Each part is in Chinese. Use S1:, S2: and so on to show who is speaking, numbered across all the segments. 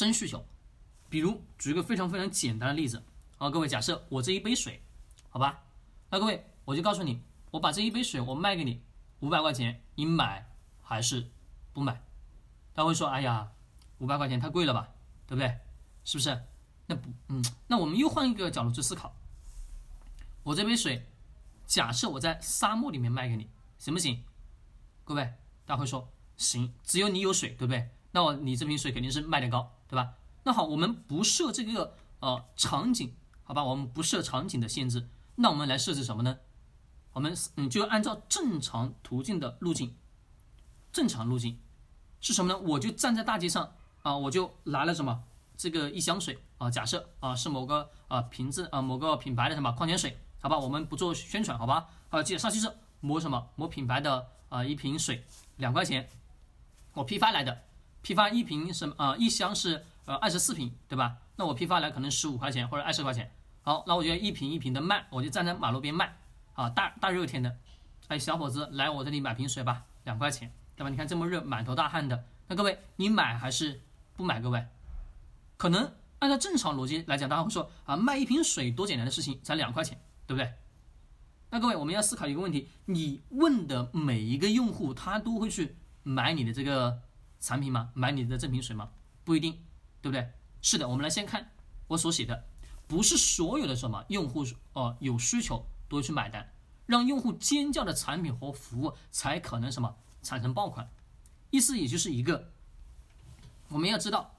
S1: 真需求。比如举一个非常非常简单的例子啊，各位，假设我这一杯水，好吧，那各位我就告诉你，我把这一杯水我卖给你五百块钱，你买还是不买？他会说，哎呀，五百块钱太贵了吧，对不对？是不是？那不，嗯，那我们又换一个角度去思考，我这杯水，假设我在沙漠里面卖给你，行不行？各位，大家会说行，只有你有水，对不对？那我你这瓶水肯定是卖的高，对吧？那好，我们不设这个呃场景，好吧？我们不设场景的限制，那我们来设置什么呢？我们嗯就按照正常途径的路径，正常路径是什么呢？我就站在大街上啊，我就拿了什么这个一箱水啊，假设啊是某个啊瓶子啊某个品牌的什么矿泉水，好吧？我们不做宣传，好吧？啊，介绍就是某什么某品牌的啊一瓶水两块钱，我批发来的，批发一瓶什么啊一箱是。呃，二十四瓶，对吧？那我批发来可能十五块钱或者二十块钱。好，那我就一瓶一瓶的卖，我就站在马路边卖。啊，大大热天的，哎，小伙子来我这里买瓶水吧，两块钱，对吧？你看这么热，满头大汗的。那各位，你买还是不买？各位，可能按照正常逻辑来讲，大家会说啊，卖一瓶水多简单的事情，才两块钱，对不对？那各位，我们要思考一个问题：你问的每一个用户，他都会去买你的这个产品吗？买你的正品水吗？不一定。对不对？是的，我们来先看我所写的，不是所有的什么用户哦有需求都会去买单，让用户尖叫的产品和服务才可能什么产生爆款。意思也就是一个，我们要知道，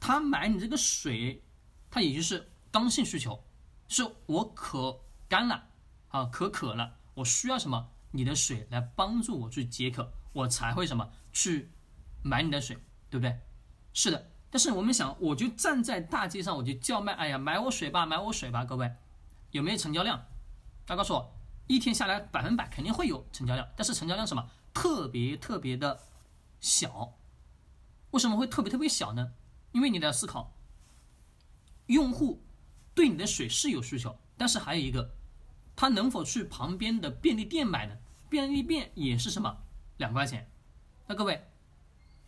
S1: 他买你这个水，他也就是刚性需求，是我渴干了啊，可渴了，我需要什么你的水来帮助我去解渴，我才会什么去买你的水，对不对？是的。但是我们想，我就站在大街上，我就叫卖，哎呀，买我水吧，买我水吧，各位，有没有成交量？他告诉我，一天下来百分百肯定会有成交量，但是成交量什么特别特别的小？为什么会特别特别小呢？因为你得思考，用户对你的水是有需求，但是还有一个，他能否去旁边的便利店买呢？便利店也是什么两块钱？那各位。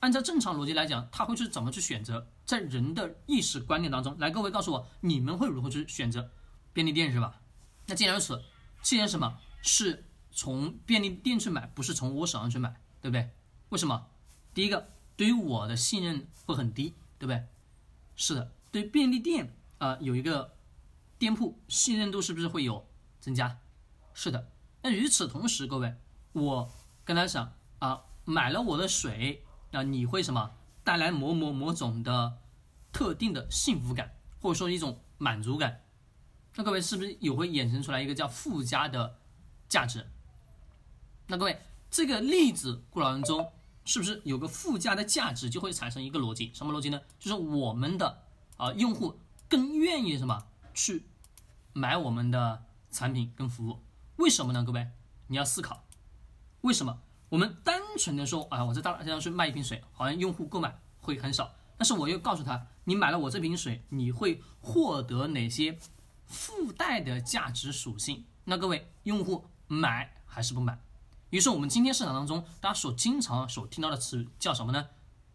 S1: 按照正常逻辑来讲，他会去怎么去选择？在人的意识观念当中，来，各位告诉我，你们会如何去选择便利店是吧？那既然如此，既然什么是从便利店去买，不是从我手上去买，对不对？为什么？第一个，对于我的信任会很低，对不对？是的，对便利店啊，有一个店铺信任度是不是会有增加？是的。那与此同时，各位，我跟他讲啊，买了我的水。那你会什么带来某某某种的特定的幸福感，或者说一种满足感？那各位是不是也会衍生出来一个叫附加的价值？那各位这个例子过程中，是不是有个附加的价值就会产生一个逻辑？什么逻辑呢？就是我们的啊用户更愿意什么去买我们的产品跟服务？为什么呢？各位你要思考为什么？我们单纯的说，啊，我在大街上去卖一瓶水，好像用户购买会很少。但是我又告诉他，你买了我这瓶水，你会获得哪些附带的价值属性？那各位用户买还是不买？于是我们今天市场当中大家所经常所听到的词叫什么呢？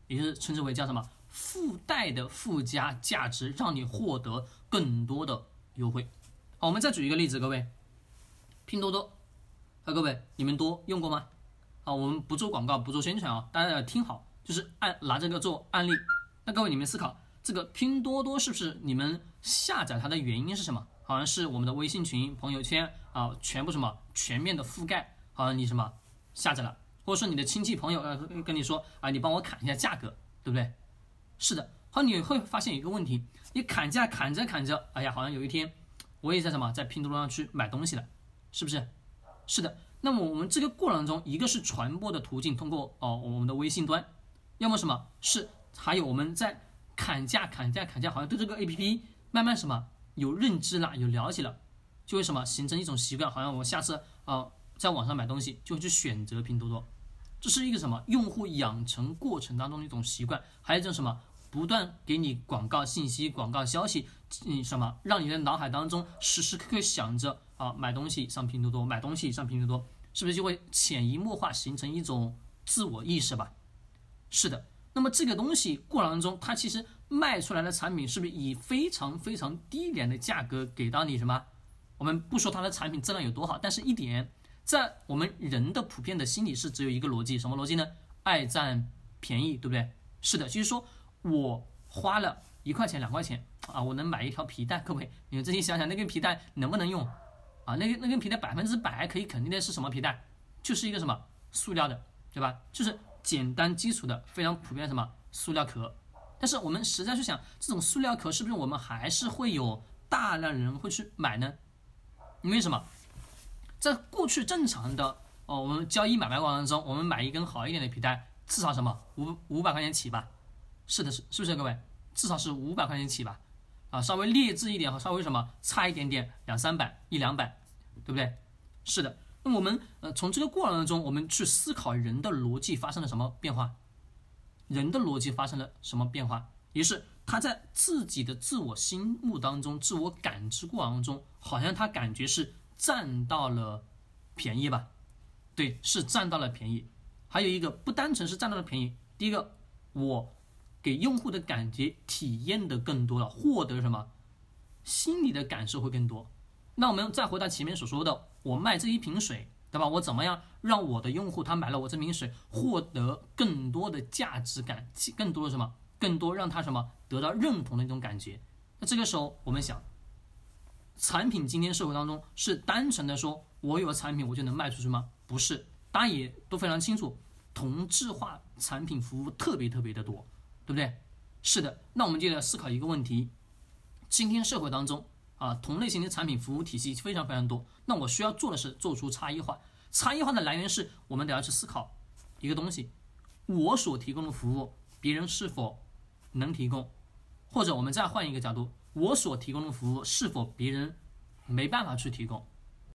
S1: 也就是称之为叫什么附带的附加价值，让你获得更多的优惠。好，我们再举一个例子，各位，拼多多，啊，各位你们多用过吗？啊，我们不做广告，不做宣传啊，大家要听好，就是按拿这个做案例。那各位你们思考，这个拼多多是不是你们下载它的原因是什么？好像是我们的微信群、朋友圈啊，全部什么全面的覆盖，好像你什么下载了，或者说你的亲戚朋友呃跟你说啊，你帮我砍一下价格，对不对？是的，好，你会发现一个问题，你砍价砍着砍着，哎呀，好像有一天我也在什么在拼多多上去买东西了，是不是？是的。那么我们这个过程中，一个是传播的途径，通过哦我们的微信端，要么什么？是还有我们在砍价砍价砍价，好像对这个 A P P 慢慢什么有认知了，有了解了，就会什么？形成一种习惯，好像我下次啊在网上买东西就会去选择拼多多，这是一个什么？用户养成过程当中的一种习惯，还有一种什么？不断给你广告信息、广告消息，嗯什么？让你的脑海当中时时刻刻想着啊买东西上拼多多，买东西上拼多多。是不是就会潜移默化形成一种自我意识吧？是的，那么这个东西过程当中，它其实卖出来的产品是不是以非常非常低廉的价格给到你什么？我们不说它的产品质量有多好，但是一点，在我们人的普遍的心理是只有一个逻辑，什么逻辑呢？爱占便宜，对不对？是的，就是说我花了一块钱、两块钱啊，我能买一条皮带，各位，你们自己想想，那根皮带能不能用？啊，那个那根皮带百分之百可以肯定的是什么皮带？就是一个什么塑料的，对吧？就是。简单基础的非常普遍什么塑料壳，但是我们实在去想，这种塑料壳是不是我们还是会有大量人会去买呢？因为什么？在过去正常的哦，我们交易买卖过程中，我们买一根好一点的皮带，至少什么五五百块钱起吧？是的，是是不是各位？至少是五百块钱起吧？啊，稍微劣质一点和稍微什么差一点点，两三百一两百，对不对？是的。那我们呃，从这个过程当中，我们去思考人的逻辑发生了什么变化？人的逻辑发生了什么变化？于是他在自己的自我心目当中、自我感知过程当中，好像他感觉是占到了便宜吧？对，是占到了便宜。还有一个不单纯是占到了便宜，第一个，我给用户的感觉体验的更多了，获得什么？心理的感受会更多。那我们再回到前面所说的。我卖这一瓶水，对吧？我怎么样让我的用户他买了我这瓶水，获得更多的价值感，更多的什么？更多让他什么得到认同的一种感觉？那这个时候我们想，产品今天社会当中是单纯的说我有了产品我就能卖出去吗？不是，大家也都非常清楚，同质化产品服务特别特别的多，对不对？是的，那我们就来思考一个问题：今天社会当中。啊，同类型的产品服务体系非常非常多。那我需要做的是做出差异化。差异化的来源是我们得要去思考一个东西：我所提供的服务，别人是否能提供？或者我们再换一个角度，我所提供的服务是否别人没办法去提供？